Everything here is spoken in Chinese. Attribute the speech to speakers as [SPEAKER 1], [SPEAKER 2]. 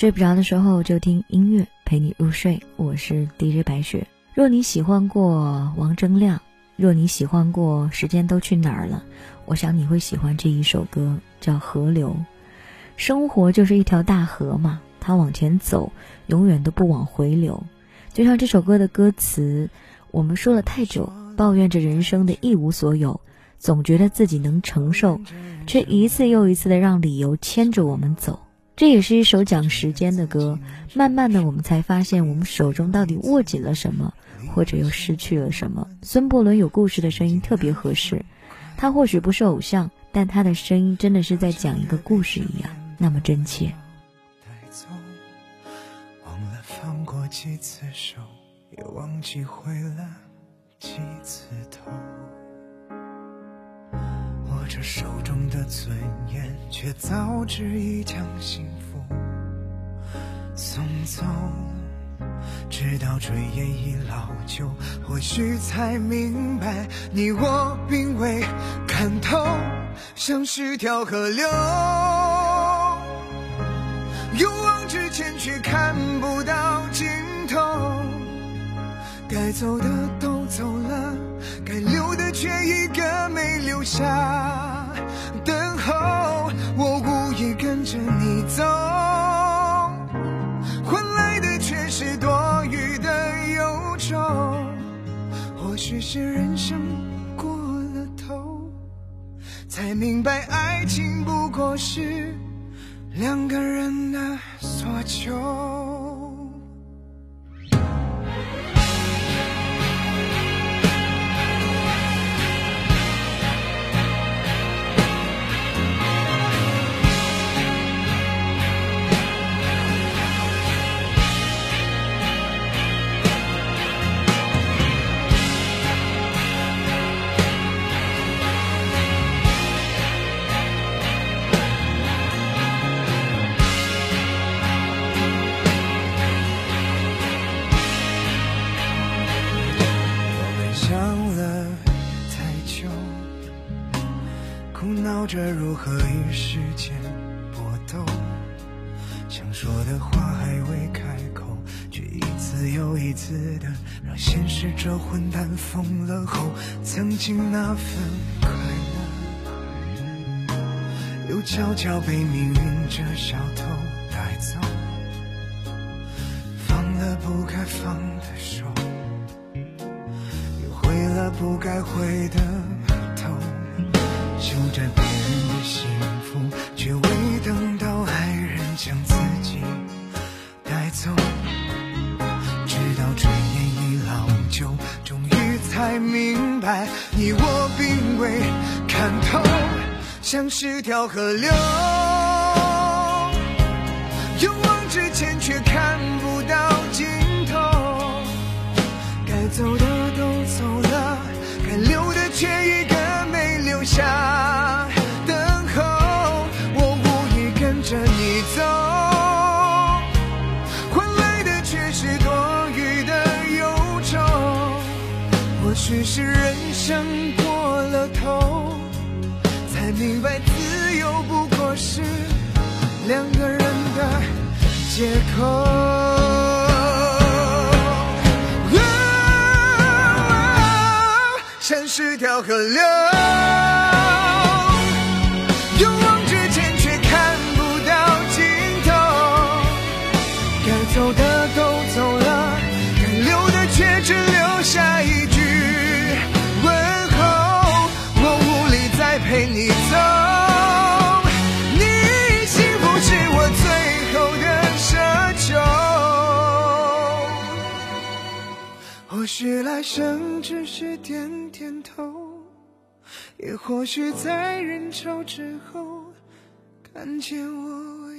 [SPEAKER 1] 睡不着的时候就听音乐陪你入睡。我是 DJ 白雪。若你喜欢过王铮亮，若你喜欢过《时间都去哪儿了》，我想你会喜欢这一首歌，叫《河流》。生活就是一条大河嘛，它往前走，永远都不往回流。就像这首歌的歌词，我们说了太久，抱怨着人生的一无所有，总觉得自己能承受，却一次又一次的让理由牵着我们走。这也是一首讲时间的歌。慢慢的，我们才发现，我们手中到底握紧了什么，或者又失去了什么。孙伯伦有故事的声音特别合适，他或许不是偶像，但他的声音真的是在讲一个故事一样，那么真切。
[SPEAKER 2] 忘了放过几次手，也忘记回了几次头。握手中的尊严，却早知已将幸福送走。直到炊烟已老旧，或许才明白，你我并未看透，像是条河流，勇往直前却看不到尽头。该走的都走了，该留的却一个留下。等候，我无意跟着你走，换来的却是多余的忧愁。或许是人生过了头，才明白爱情不过是两个人的所求。着如何与时间搏斗，想说的话还未开口，却一次又一次的让现实这混蛋疯了后，曾经那份快乐，又悄悄被命运这小偷带走，放了不该放的手，又回了不该回的守着别人的幸福，却未等到爱人将自己带走。直到炊烟已老旧，终于才明白，你我并未看透，像是条河流，勇往直前却看不到尽头。该走的都走了，该留的却一个没留下。只是人生过了头，才明白自由不过是两个人的借口。像是条河流，勇往是来生只是点点头，也或许在人潮之后，看见我